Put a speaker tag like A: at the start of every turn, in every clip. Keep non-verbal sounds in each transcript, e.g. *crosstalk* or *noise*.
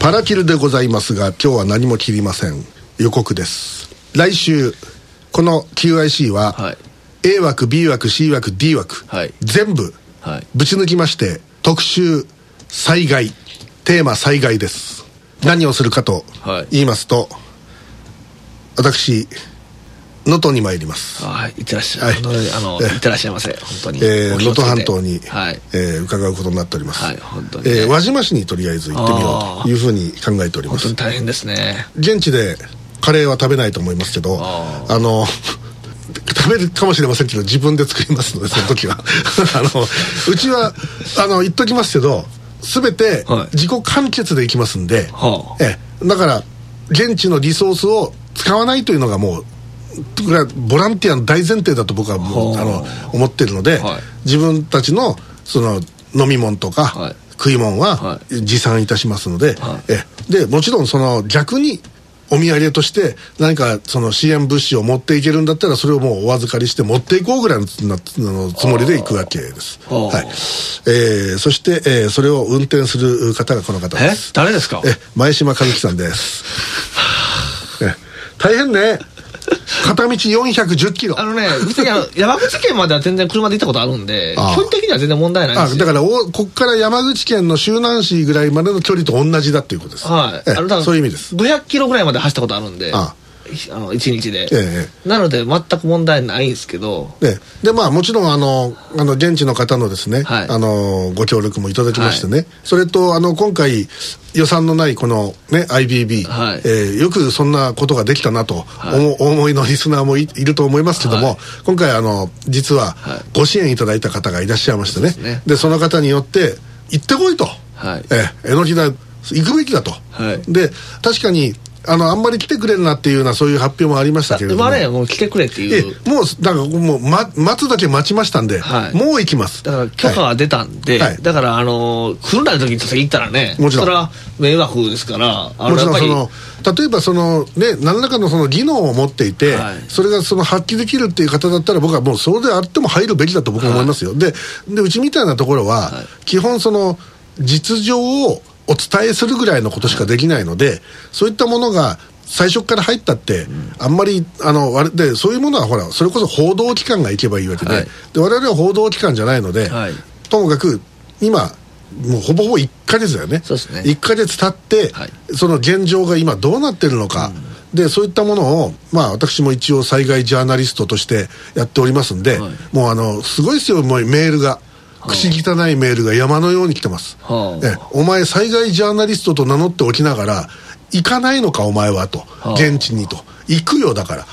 A: パラキルでございますが今日は何も切りません。予告です。来週この QIC は、
B: はい。
A: A 枠 B 枠 C 枠 D 枠、
B: はい。
A: 全部
B: はい。
A: ぶち抜きまして特集災害テーマ災害です。何をするかと
B: はい。
A: 言いますと、私能登に参ります。
B: はいいってらっしゃい、
A: はい。
B: 本当にあの
A: え
B: いってらっしゃいませ本当に
A: えー能登半島に、
B: はい。
A: えー伺うことになっております、
B: はい本当にね。
A: えー輪島市にとりあえず行ってみようというふうに考えております。
B: 本当に大変ですね。
A: 現地でカレーは食べないと思いますけど
B: あ
A: あの食べるかもしれませんけど自分で作りますので *laughs* その時は。あのうちはあの言っときますけど全て
B: はい。
A: 自己完結でいきますんで、
B: はあ。
A: ええ。だから現地のリソースを使わないというのがもうこれはボランティアの大前提だと僕はもう
B: はあ
A: あの思ってるので、
B: はい。
A: 自分たちのその飲み物とか、
B: はい。
A: 食い物は
B: は
A: 持参いたしますので、
B: はい。
A: えでもちろんその逆にお土産として何かその支援物資を持っていけるんだったらそれをもうお預かりして持っていこうぐらいのつもりで行くわけです、
B: は
A: い。えーそして、えーそれを運転する方がこの方
B: え
A: です。
B: 誰ですか？
A: え前島和樹さんです。え。大変ね *laughs* 片道410キロ。
B: あのね、別に *laughs* 山口県までは全然車で行ったことあるんで、距離的には全然問題ないんです
A: だからおこっから山口県の周南市ぐらいまでの距離と同じだっていうことです、
B: はい。
A: そういう意味です。
B: 500キロぐらいまで走ったことあるんで、
A: あ
B: あの、1日で。
A: ええ。
B: なので、全く問題ないんですけど、
A: ででまあもちろんあのあの現地の方のですね、
B: はい。
A: あのご協力もいただきましてね、それとあの今回予算のないこのね IBB、
B: はい。
A: えーよくそんなことができたなと、
B: はい。
A: おお思いのリスナーもいいると思いますけども、
B: はい。
A: 今回あの実は
B: はい。
A: ご支援いただいた方がいらっしゃいましてね。
B: そね。
A: でその方によって行ってこいと、
B: はい。
A: えー、えのきだ行くべきだと、
B: はい。
A: で確かにあのあんまり来てくれるなっていうようなそういう発表もありましたけれども。
B: まあね、もう来てくれって
A: え
B: いう。
A: もうだからもう、ま、待つだけ待ちましたんで、
B: はい
A: もう行きます
B: だから許可
A: は
B: が出たんで、
A: はい。
B: だから、あのー、来るなる時に行ったらね、
A: もちろん。
B: それは迷惑ですから、
A: もちろんその例えばそのね何らかのその技能を持っていて、
B: はい。
A: それがその発揮できるっていう方だったら僕はもうそれであっても入るべきだと僕は思いますよ、ででうちみたいなところは、
B: はい。
A: 基本その実情をお伝えするぐらいのことしかできないので、そういったものが最初から入ったって、あんまりあの割でそういうものはほらそれこそ報道機関が行けばいいわけで,、
B: はい。
A: で我々は報道機関じゃないので、
B: はい。
A: ともかく今もうほぼほぼ1か月だよね。
B: ね。
A: 1か月経って、
B: はい。
A: その現状が今どうなってるのか、でそういったものを、まあ、私も一応災害ジャーナリストとしてやっておりますんで、
B: はい。
A: もうあのすごいですよもうメールが。口汚いメールが山のように来てます、
B: はあ。
A: えお前災害ジャーナリストと名乗っておきながら行かないのかお前はと、
B: はあ。
A: 現地にと。行くよだから、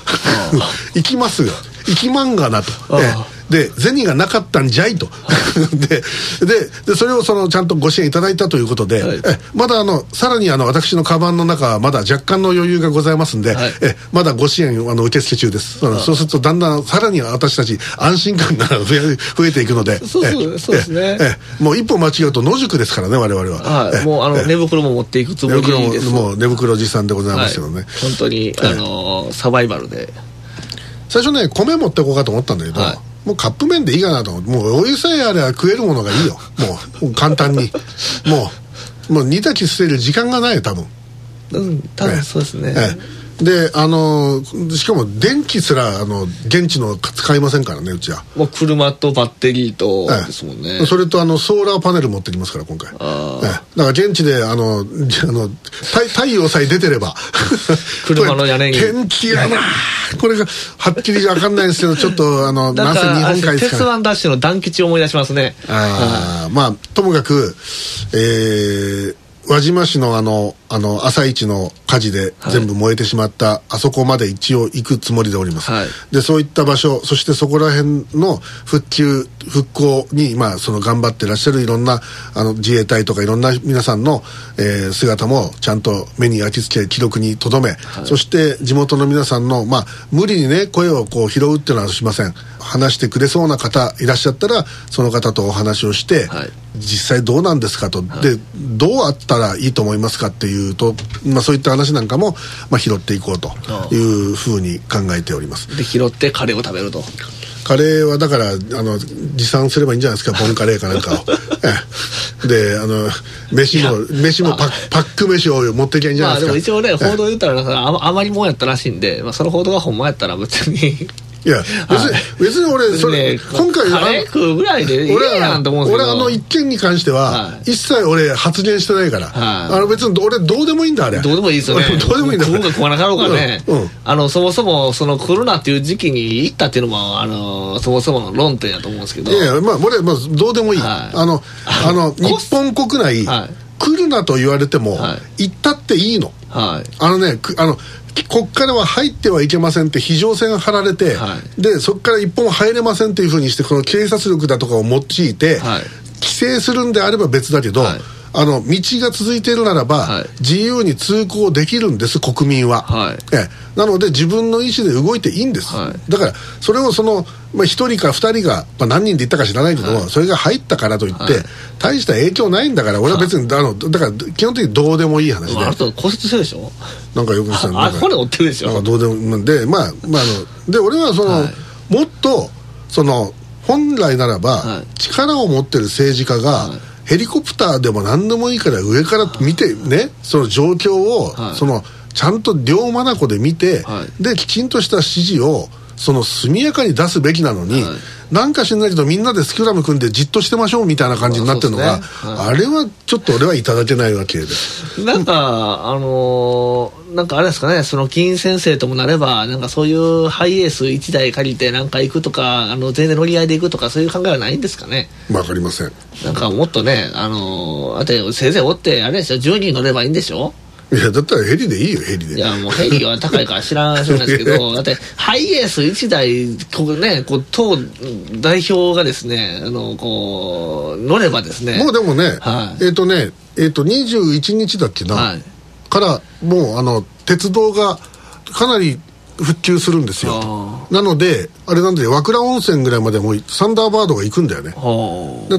A: *laughs* 行きますよ。行きまんがなと、
B: はあ。
A: えで銭がなかったんじゃいと。*laughs* でででそれをそのちゃんとご支援いただいたということで、
B: はい。
A: えまだあのさらにあの私のカバンの中はまだ若干の余裕がございますんで、
B: はい。
A: えまだご支援あの受付中です、そうするとだんだんさらに私たち安心感が増えていくので
B: そうそう
A: え
B: そうですね。
A: ええもう一歩間違うと野宿ですからね我々は、
B: はい、
A: え
B: もうあの
A: え
B: 寝袋も持っていくつもりです。
A: もう寝袋持参でございますけどね、
B: はい。本当に、あのーサバイバルで。
A: 最初ね米持ってこうかと思ったんだけど、
B: はい
A: もうカップ麺でいいかなと。思ってもうお湯さえあれば食えるものがいいよ。もう簡単に。もうもう煮炊き捨てる時間がないよ多分。
B: うん、多分そうですね。
A: ええであのしかも電気すらあの現地の使いませんからねうちは。
B: もう車とバッテリーと
A: ええ。
B: ですもんね。
A: それとあのソーラーパネル持ってきますから今回。
B: あ
A: ええ。だから現地であのじあの太太陽さえ出てれば
B: 車の屋根に。
A: これ天気やなこれがはっきり分かんないんですけどちょっとあの
B: なか
A: なんんせ日本海ですから。
B: 鉄腕ダッシュの団吉を思い出しますね。
A: あーまあともかく、えー輪島市のあのあの朝市の火事で全部燃えてしまった、あそこまで一応行くつもりでおります、
B: はい。
A: でそういった場所そしてそこら辺の復旧復興に、まあ、その頑張ってらっしゃるいろんなあの自衛隊とかいろんな皆さんの、えー姿もちゃんと目に焼き付け記録に留め、そして地元の皆さんの、まあ、無理にね声をこう拾うっていうのはしません。話してくれそうな方いらっしゃったらその方とお話をして、
B: はい
A: 実際どうなんですかと、でどうあったらいいと思いますかっていうと、まあ、そういった話なんかも、まあ、拾っていこうというふうに考えております。
B: で、拾ってカレーを食べると。
A: カレーはだからあの持参すればいいんじゃないですかボンカレーかなんかを、*laughs* ええ。であの飯も飯もパッパック飯を持ってきゃいいんじゃ
B: まあ
A: ないですか、
B: でも一応ね、報道言ったらあまりもんやったらしいんで、まあ、その報道がほんまやったら別に。
A: いや別に、別に俺それ、
B: ね
A: 今回
B: カレー食うぐらいでいい
A: 俺
B: やんと思うんですけど。
A: 俺あの一件に関しては、
B: はい。
A: 一切俺発言してないから、
B: はい。
A: あの別に俺どうでもいいんだあれ。
B: どうでもいいですよね。*laughs*
A: どうでもいいんだ
B: 食うか食わなかろうがね。あの、そもそも、その来るなっていう時期に行ったっていうのも、あの、そもそもの論点やと思うんですけど。
A: いやまあ俺まあどうでもいい、
B: はい。
A: あのあの日本国内、
B: はい
A: 来るなと言われても、
B: は
A: 行ったっていいの。
B: はい。
A: あのねくあのこっからは入ってはいけませんって非常線が張られて、
B: は
A: でそこから一本も入れませんっていうふうにしてこの警察力だとかを用いて、
B: はい。
A: 規制するんであれば別だけど、
B: はい
A: あの道が続いているならば、
B: はい。
A: 自由に通行できるんです国民は、
B: はい。
A: ええ。なので自分の意思で動いていいんです、
B: はい。
A: だからそれをその、まあ、1人か2人が、まあ、何人で行ったか知らないけど、それが入ったからといって、
B: はい。
A: 大した影響ないんだから俺は別に、あのだから基本的にどうでもいい話で、
B: あなた骨折してるでしょ？
A: なんかよくさ
B: あ
A: なんか
B: 骨折ってるでしょ。
A: なんかどうでもでまあまああので俺はその、
B: はい。
A: もっとその本来ならば、
B: はい。
A: 力を持ってる政治家が、
B: はい
A: ヘリコプターでも何でもいいから上から見てねその状況を、
B: はい。
A: そのちゃんと両眼で見て、
B: はい。
A: できちんとした指示をその速やかに出すべきなのに、
B: はい。
A: なんか知んないけどみんなでスクラム組んでじっとしてましょうみたいな感じになってるのが、
B: ねはい。
A: あれはちょっと俺はいただけないわけで。
B: なんか、あのーなんかあれですかね、その金先生ともなれば、なんかそういうハイエース1台借りてなんか行くとか、あの、全然乗り合いで行くとか、そういう考えはないんですかね？
A: わかりません。
B: なんかもっとね、あのー、だって先生おって、あれですよ、10人乗ればいいんでしょ？
A: いやだったらヘリでいいよヘリで。
B: いや、もうヘリは高いから知らないですけど、*laughs* だって、ハイエース1台、ここね、こう、党代表がですね、あの、こう、乗ればですね、
A: もうでもね、
B: はい。
A: えっ、とね、えっ、と、21日だっけな、
B: はい。
A: から、もう、あの、鉄道がかなり復旧するんですよ。
B: あ。
A: なので、あれなんで、和倉温泉ぐらいまでもうサンダーバードが行くんだよね。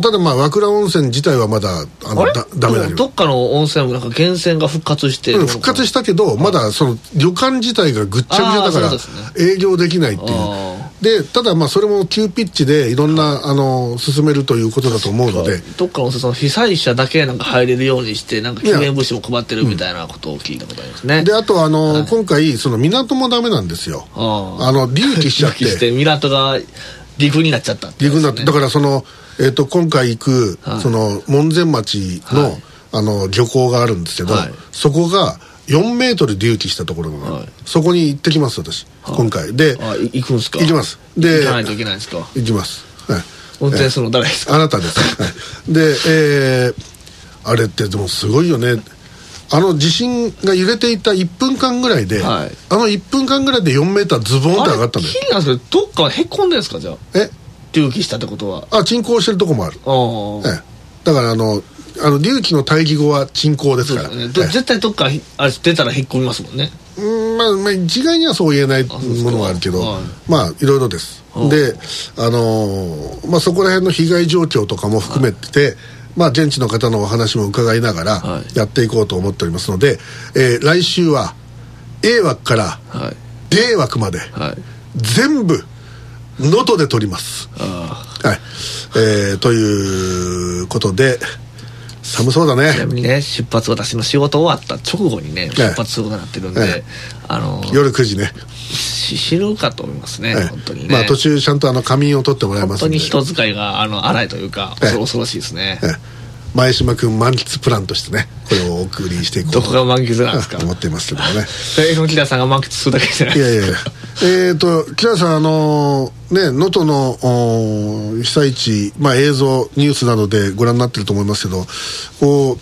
A: ただまあ、和倉温泉自体はまだ、あの、だダメだけど。
B: どっかの温泉もなんか源泉が復活して、
A: うん復活したけど、まだその旅館自体がぐっちゃぐちゃだから営業できないっていう。
B: あ
A: でただまあそれも急ピッチでいろんなあの進めるということだと思うので。
B: どっかのその被災者だけなんか入れるようにしてなんか救援物資も配ってるみたいなことを聞いたことありますね、
A: であとあの、今回その港もダメなんですよ。
B: あ
A: の隆起しちゃっ
B: 隆起 *laughs* して
A: て
B: 港が陸になっちゃったっね。
A: 陸になってだからその、えっと今回行く、
B: はい。
A: その門前町の,、
B: はい。
A: あの漁港があるんですけど、
B: はい。
A: そこが4メートル隆起したところなの、
B: はい。
A: そこに行ってきます私、今回。で
B: あい行くんすか？
A: 行きます。で
B: 行かないといけないんですか？
A: 行きます、はい。
B: 運転するの誰ですか、
A: あなたです。はい。で、えーあれってでもすごいよね。あの地震が揺れていた1分間ぐらいで、
B: はい。
A: あの1分間ぐらいで4メーターズボンって上がったんだよ
B: 気。になるんですけどどっかへこんでるんですかじゃあ？
A: え？
B: 隆起したってことは。
A: あ、沈降してるとこもある。
B: ああ、
A: ええ。だからあの、あの隆起の対義語は沈降ですから。
B: ね。絶対どっかあれ出たらへっこみますもんね。
A: うんまあ、まあ、一概にはそう言えないものがあるけど、
B: はい
A: まあいろいろです、
B: はい
A: であのーまあそこら辺の被害状況とかも含めて、まあ現地の方のお話も伺いながら
B: はい。
A: やっていこうと思っておりますので、えー来週は A 枠から
B: はい。
A: D 枠まで
B: はい。
A: 全部能登で撮ります。
B: あ
A: はい、えーということで寒そうだ
B: あちな
A: ね
B: みにね出発私の仕事終わった直後にね出発することになってるんで、
A: ええ。
B: あの
A: 夜9時ね。
B: し死ぬかと思いますね、
A: ええ。
B: 本当にね、
A: まあ途中ちゃんとあの仮眠を取ってもらいます
B: 本当に人使いがあの荒いというか、
A: ええ。
B: 恐ろしいですね、
A: ええ前島君満喫プランとしてねこれをお送りしていこう
B: どこが満喫なんですか？
A: 思っていますけどもね。*laughs*
B: えのきださんが満喫するだけじゃない。
A: いやいやいや。えっと木田さんあのね能登のお被災地、まあ、映像ニュースなどでご覧になってると思いますけどこ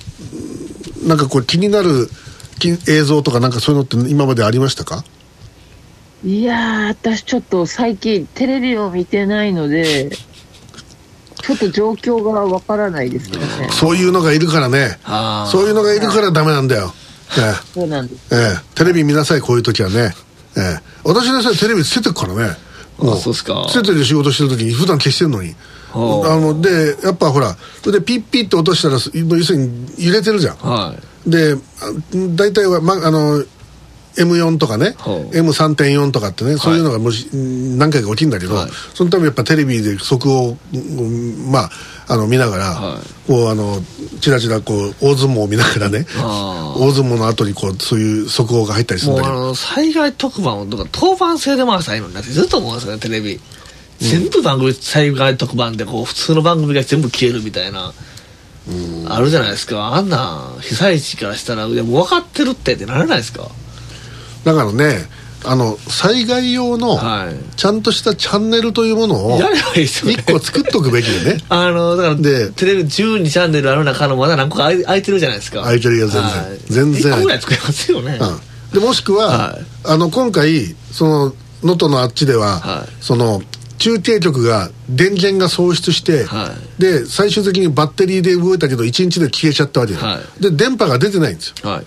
A: うなんかこう気になるき映像とかなんかそういうのって今までありましたか？
C: いやー、私ちょっと最近テレビを見てないので、ちょっと状況がわからないですけどね。
A: そういうのがいるからね。そういうのがいるからダメなんだよ、え
C: そうなんです。
A: ええ。えテレビ見なさいこういう時はね、ええ。私でさえテレビつけてるからね。も
B: あそうっすか。
A: つけてる仕事してる時に普段消してんのに。あ
B: はあ
A: のでやっぱほらそれでピッピッって落としたらす要するに揺れてるじゃん。
B: はい。
A: であ大体は、ま、あの M4 とかね、
B: はあ
A: M3.4 とかってね、そういうのがもし何回か起きるんだけど、
B: はい。
A: そのためやっぱテレビで速報、うんまああの見ながら、
B: はい。
A: こうあのちらちらこう大相撲を見ながらね大相撲の後にこうそういう速報が入ったりするんだけど。
B: あの災害特番をとか当番制で回したらいいのになってずっと思うんですよねテレビ。全部番組災害特番でこう普通の番組が全部消えるみたいなあるじゃないですか。あんな被災地からしたらいやもう分かってるってってならないですか？
A: だからねあの災害用の
B: はい。
A: ちゃんとしたチャンネルというものを
B: やればいいですよね
A: 一個作っとくべきでね。*laughs*
B: あのだから
A: で
B: テレビ12チャンネルある中のまだ何個か空いてるじゃないですか。
A: 空いてるよ全然。
B: はい。
A: 全然。
B: 1個ぐらい作れますよね、
A: うん。でもしくは、
B: はい。
A: あの今回その能登のあっちでは、
B: はい。
A: その中継局が電源が喪失して、
B: は
A: で最終的にバッテリーで動いたけど1日で消えちゃったわけよ、
B: は
A: で電波が出てないんですよ。
B: はい。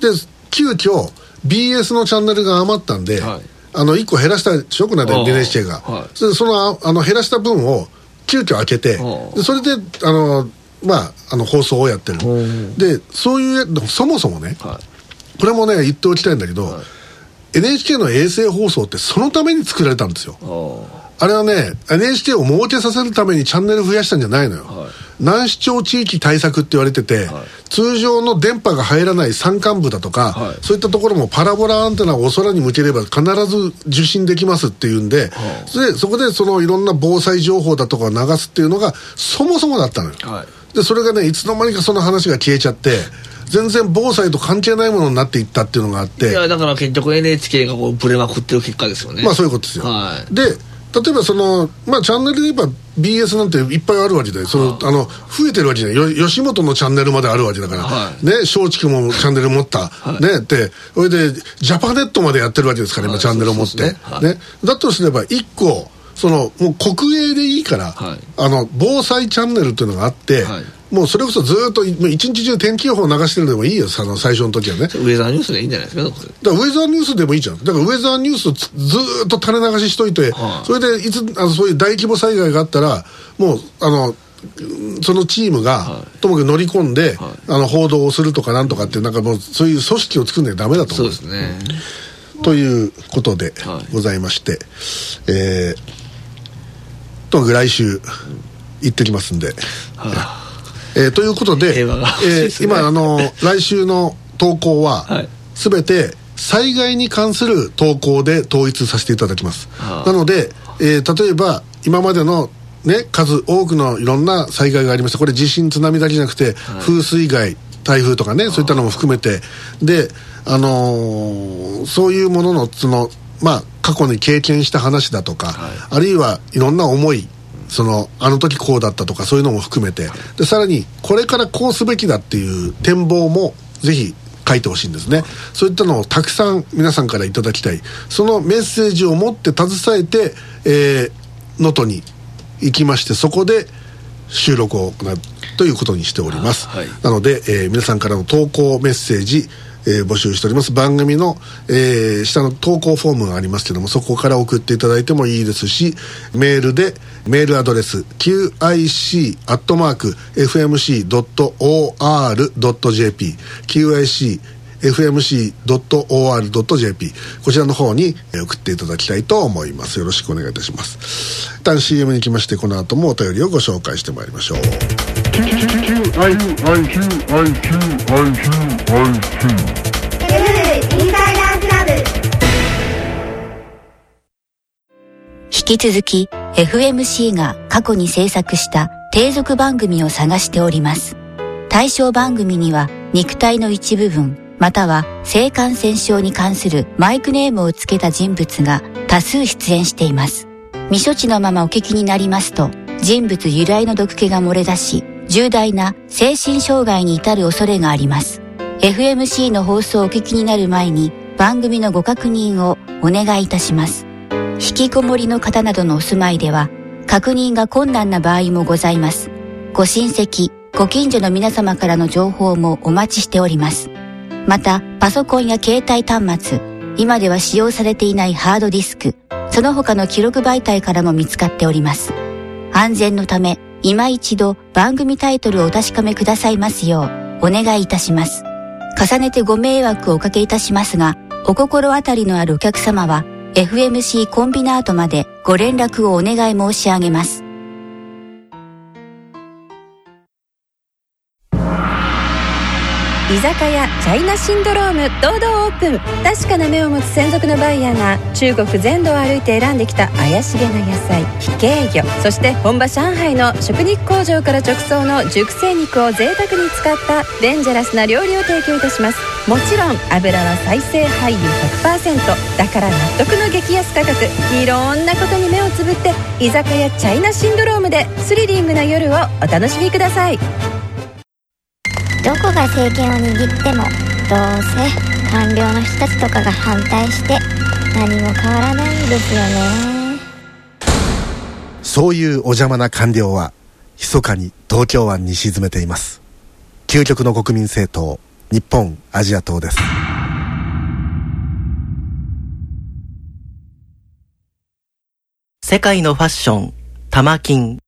A: で急遽 BS のチャンネルが余ったんで、
B: はい。
A: あの1個減らしたでしょこの間 NHK が、
B: はい。
A: それでそのああの減らした分を急遽開けてそれであのまああの放送をやってる。
B: うん
A: でそういうそもそもね
B: はい。
A: これもね言っておきたいんだけど、
B: はい。
A: NHK の衛星放送ってそのために作られたんですよ。
B: お
A: あれはね NHK を儲けさせるためにチャンネル増やしたんじゃないのよ、
B: はい
A: 難視聴地域対策って言われてて、
B: はい。
A: 通常の電波が入らない山間部だとか、
B: はい。
A: そういったところもパラボラアンテナをお空に向ければ必ず受信できますっていうんで、
B: はあ
A: それでそこでそのいろんな防災情報だとかを流すっていうのがそもそもだったのよ、
B: はい。
A: でそれがねいつの間にかその話が消えちゃって全然防災と関係ないものになっていったっていうのがあって
B: いやだから結局 NHK がこうブレまくってる結果ですよね
A: まあそういうことですよ、
B: はい
A: で例えばその、まあ、チャンネルで言えば BS なんていっぱいあるわけでその、あの増えてるわけじゃない。よ吉本のチャンネルまであるわけだから、
B: はい。
A: ね松竹もチャンネル持った、ねって。それでジャパネットまでやってるわけですから今、
B: はい。
A: チャンネルを持って。
B: ね。はい。
A: ね。だとすれば1個そのもう国営でいいから、
B: はい。
A: あの防災チャンネルっていうのがあって、
B: はい
A: もうそれこそずっと一日中天気予報流してるでもいいよあの最初の時はね。
B: ウェザーニュースでいいんじゃないですか
A: だからウェザーニュースでもいいじゃん。だからウェザーニュースずーっと垂れ流ししといて、
B: はい。
A: それでいつあのそういう大規模災害があったらもうあのうんそのチームが、
B: は
A: ともかく乗り込んで、
B: はい。
A: あの報道をするとかなんとかっていうなんかもうそういう組織を作るのはダメだと
B: そう。
A: 思う
B: ですね。
A: ということで
B: はい
A: ございまして、えー、ともかく来週行ってきますんで、
B: は
A: えーということで
B: 平和が欲しい
A: えー今あの来週の投稿は、
B: はい。
A: すべて災害に関する投稿で統一させていただきます、
B: はあ
A: なので、えー例えば今までのね数多くのいろんな災害がありました。これ地震津波だけじゃなくて、風水害台風とかねそういったのも含めて。であのーそういうもののそのまあ過去に経験した話だとか、
B: はい。
A: あるいはいろんな思いそのあの時こうだったとかそういうのも含めて。でさらにこれからこうすべきだっていう展望もぜひ書いてほしいんですね。そういったのをたくさん皆さんからいただきたい。そのメッセージを持って携えてえー能登、に行きましてそこで収録を行うということにしております、
B: はい。
A: なので、えー皆さんからの投稿メッセージ、えー募集しております。番組の、えー下の投稿フォームがありますけどもそこから送っていただいてもいいですしメールでメールアドレス qic.fmc.or.jp qic fmc.or.jp こちらの方に送っていただきたいと思います。よろしくお願いいたします。一旦 CM に行きましてこの後もお便りをご紹介してまいりましょう。
D: 引き続き FMC が過去に制作した継続番組を探しております。対象番組には肉体の一部分または性感染症に関するマイクネームをつけた人物が多数出演しています。未処置のままお聞きになりますと人物由来の毒気が漏れ出し重大な精神障害に至る恐れがあります。FMC の放送をお聞きになる前に番組のご確認をお願いいたします。引きこもりの方などのお住まいでは確認が困難な場合もございます。ご親戚、ご近所の皆様からの情報もお待ちしております。また、パソコンや携帯端末、今では使用されていないハードディスク、その他の記録媒体からも見つかっております。安全のため、今一度番組タイトルをお確かめくださいますようお願いいたします。重ねてご迷惑をおかけいたしますが、お心当たりのあるお客様は、FMC コンビナートまでご連絡をお願い申し上げます。
E: 居酒屋チャイナシンドローム堂々オープン。確かな目を持つ専属のバイヤーが中国全土を歩いて選んできた怪しげな野菜非形魚そして本場上海の食肉工場から直送の熟成肉を贅沢に使ったデンジャラスな料理を提供いたします。もちろん油は再生廃油100%だから納得の激安価格。いろんなことに目をつぶって居酒屋チャイナシンドロームでスリリングな夜をお楽しみください。
F: どこが政権を握ってもどうせ官僚の人たちとかが反対して何も変わらないんですよね。
G: そういうお邪魔な官僚は密かに東京湾に沈めています。究極の国民政党日本アジア党です。
H: 世界のファッション、玉金。